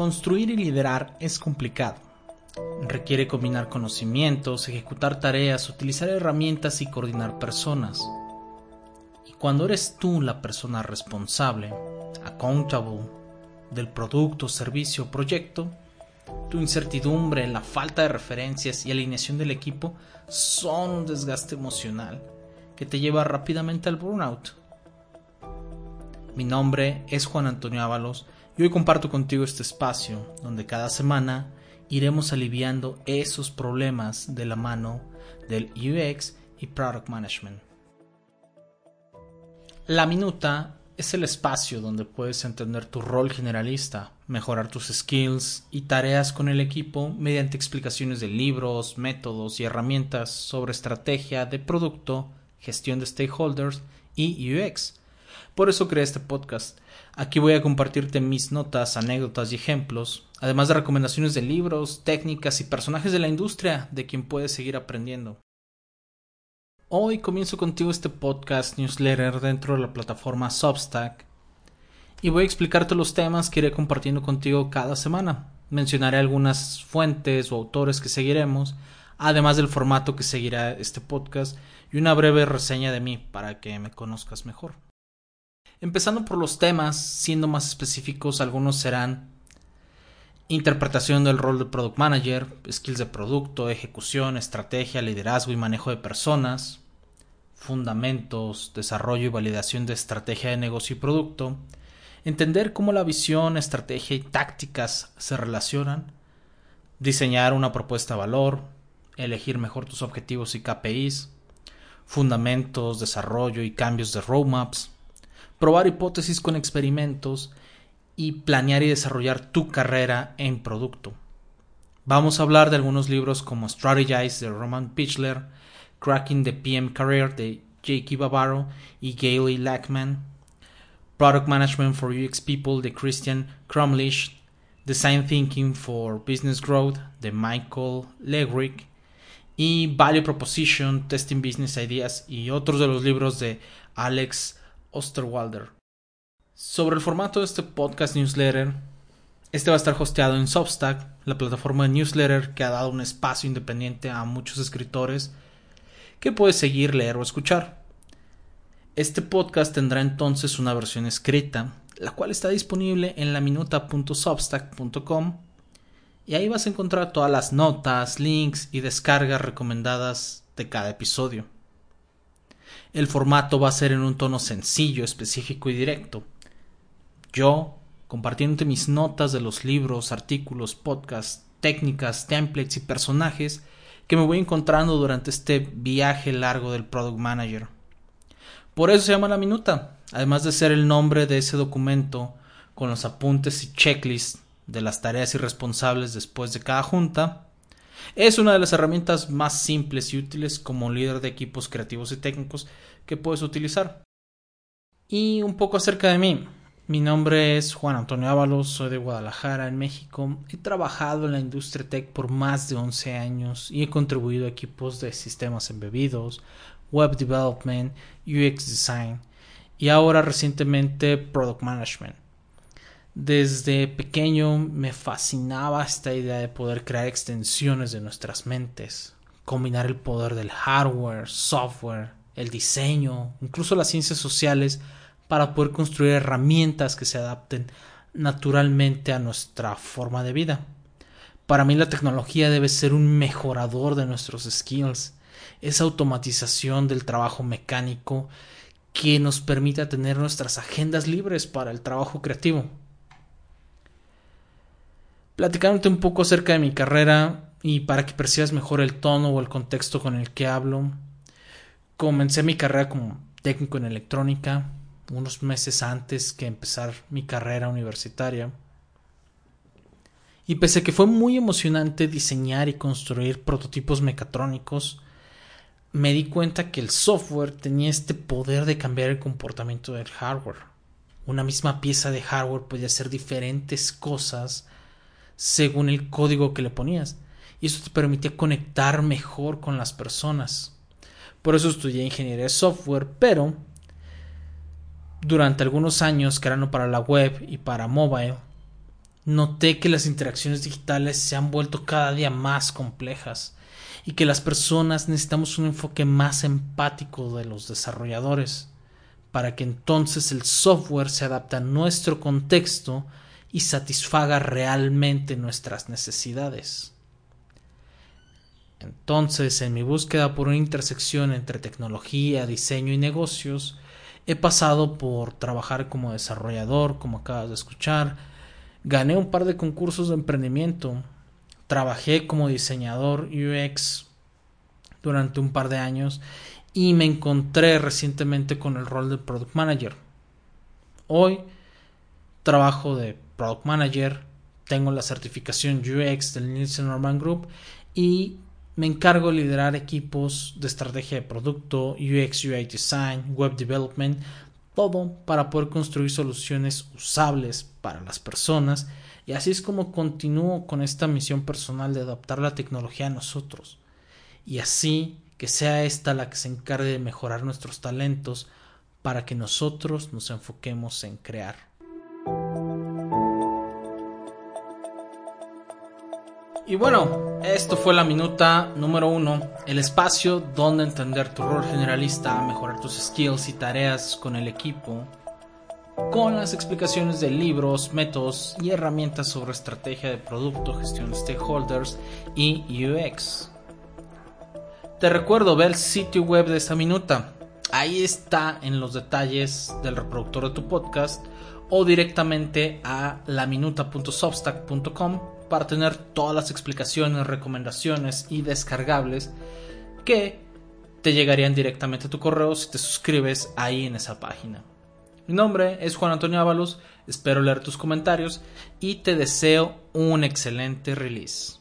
Construir y liderar es complicado. Requiere combinar conocimientos, ejecutar tareas, utilizar herramientas y coordinar personas. Y cuando eres tú la persona responsable, accountable, del producto, servicio o proyecto, tu incertidumbre, la falta de referencias y alineación del equipo son un desgaste emocional que te lleva rápidamente al burnout. Mi nombre es Juan Antonio Ábalos y hoy comparto contigo este espacio donde cada semana iremos aliviando esos problemas de la mano del UX y Product Management. La minuta es el espacio donde puedes entender tu rol generalista, mejorar tus skills y tareas con el equipo mediante explicaciones de libros, métodos y herramientas sobre estrategia de producto, gestión de stakeholders y UX. Por eso creé este podcast. Aquí voy a compartirte mis notas, anécdotas y ejemplos, además de recomendaciones de libros, técnicas y personajes de la industria de quien puedes seguir aprendiendo. Hoy comienzo contigo este podcast newsletter dentro de la plataforma Substack y voy a explicarte los temas que iré compartiendo contigo cada semana. Mencionaré algunas fuentes o autores que seguiremos, además del formato que seguirá este podcast y una breve reseña de mí para que me conozcas mejor. Empezando por los temas, siendo más específicos, algunos serán interpretación del rol de product manager, skills de producto, ejecución, estrategia, liderazgo y manejo de personas, fundamentos, desarrollo y validación de estrategia de negocio y producto, entender cómo la visión, estrategia y tácticas se relacionan, diseñar una propuesta de valor, elegir mejor tus objetivos y KPIs, fundamentos, desarrollo y cambios de roadmaps, probar hipótesis con experimentos y planear y desarrollar tu carrera en producto. Vamos a hablar de algunos libros como Strategize de Roman Pichler, Cracking the PM Career de J.K. Bavaro y Gailey Lackman, Product Management for UX People de Christian Crumlish, Design Thinking for Business Growth de Michael Legrick y Value Proposition, Testing Business Ideas y otros de los libros de Alex Osterwalder. Sobre el formato de este podcast newsletter, este va a estar hosteado en Substack, la plataforma de newsletter que ha dado un espacio independiente a muchos escritores que puedes seguir, leer o escuchar. Este podcast tendrá entonces una versión escrita, la cual está disponible en laminuta.substack.com y ahí vas a encontrar todas las notas, links y descargas recomendadas de cada episodio. El formato va a ser en un tono sencillo, específico y directo. Yo, compartiéndote mis notas de los libros, artículos, podcasts, técnicas, templates y personajes que me voy encontrando durante este viaje largo del Product Manager. Por eso se llama la minuta, además de ser el nombre de ese documento con los apuntes y checklists de las tareas y responsables después de cada junta, es una de las herramientas más simples y útiles como líder de equipos creativos y técnicos que puedes utilizar. Y un poco acerca de mí. Mi nombre es Juan Antonio Ábalos, soy de Guadalajara, en México. He trabajado en la industria tech por más de 11 años y he contribuido a equipos de sistemas embebidos, Web Development, UX Design y ahora recientemente Product Management. Desde pequeño me fascinaba esta idea de poder crear extensiones de nuestras mentes, combinar el poder del hardware, software, el diseño, incluso las ciencias sociales para poder construir herramientas que se adapten naturalmente a nuestra forma de vida. Para mí la tecnología debe ser un mejorador de nuestros skills esa automatización del trabajo mecánico que nos permita tener nuestras agendas libres para el trabajo creativo. Platicándote un poco acerca de mi carrera y para que percibas mejor el tono o el contexto con el que hablo, comencé mi carrera como técnico en electrónica unos meses antes que empezar mi carrera universitaria. Y pese a que fue muy emocionante diseñar y construir prototipos mecatrónicos, me di cuenta que el software tenía este poder de cambiar el comportamiento del hardware. Una misma pieza de hardware podía hacer diferentes cosas según el código que le ponías. Y eso te permitía conectar mejor con las personas. Por eso estudié ingeniería de software, pero durante algunos años, creando para la web y para mobile, noté que las interacciones digitales se han vuelto cada día más complejas y que las personas necesitamos un enfoque más empático de los desarrolladores para que entonces el software se adapte a nuestro contexto y satisfaga realmente nuestras necesidades. Entonces, en mi búsqueda por una intersección entre tecnología, diseño y negocios, he pasado por trabajar como desarrollador, como acabas de escuchar, gané un par de concursos de emprendimiento, trabajé como diseñador UX durante un par de años y me encontré recientemente con el rol de Product Manager. Hoy trabajo de Product Manager, tengo la certificación UX del Nielsen Norman Group y me encargo de liderar equipos de estrategia de producto, UX, UI design, web development, todo para poder construir soluciones usables para las personas y así es como continúo con esta misión personal de adaptar la tecnología a nosotros y así que sea esta la que se encargue de mejorar nuestros talentos para que nosotros nos enfoquemos en crear. Y bueno, esto fue la minuta número uno, el espacio donde entender tu rol generalista, mejorar tus skills y tareas con el equipo, con las explicaciones de libros, métodos y herramientas sobre estrategia de producto, gestión de stakeholders y UX. Te recuerdo ver el sitio web de esta minuta. Ahí está en los detalles del reproductor de tu podcast o directamente a laminuta.substack.com para tener todas las explicaciones, recomendaciones y descargables que te llegarían directamente a tu correo si te suscribes ahí en esa página. Mi nombre es Juan Antonio Ábalos, espero leer tus comentarios y te deseo un excelente release.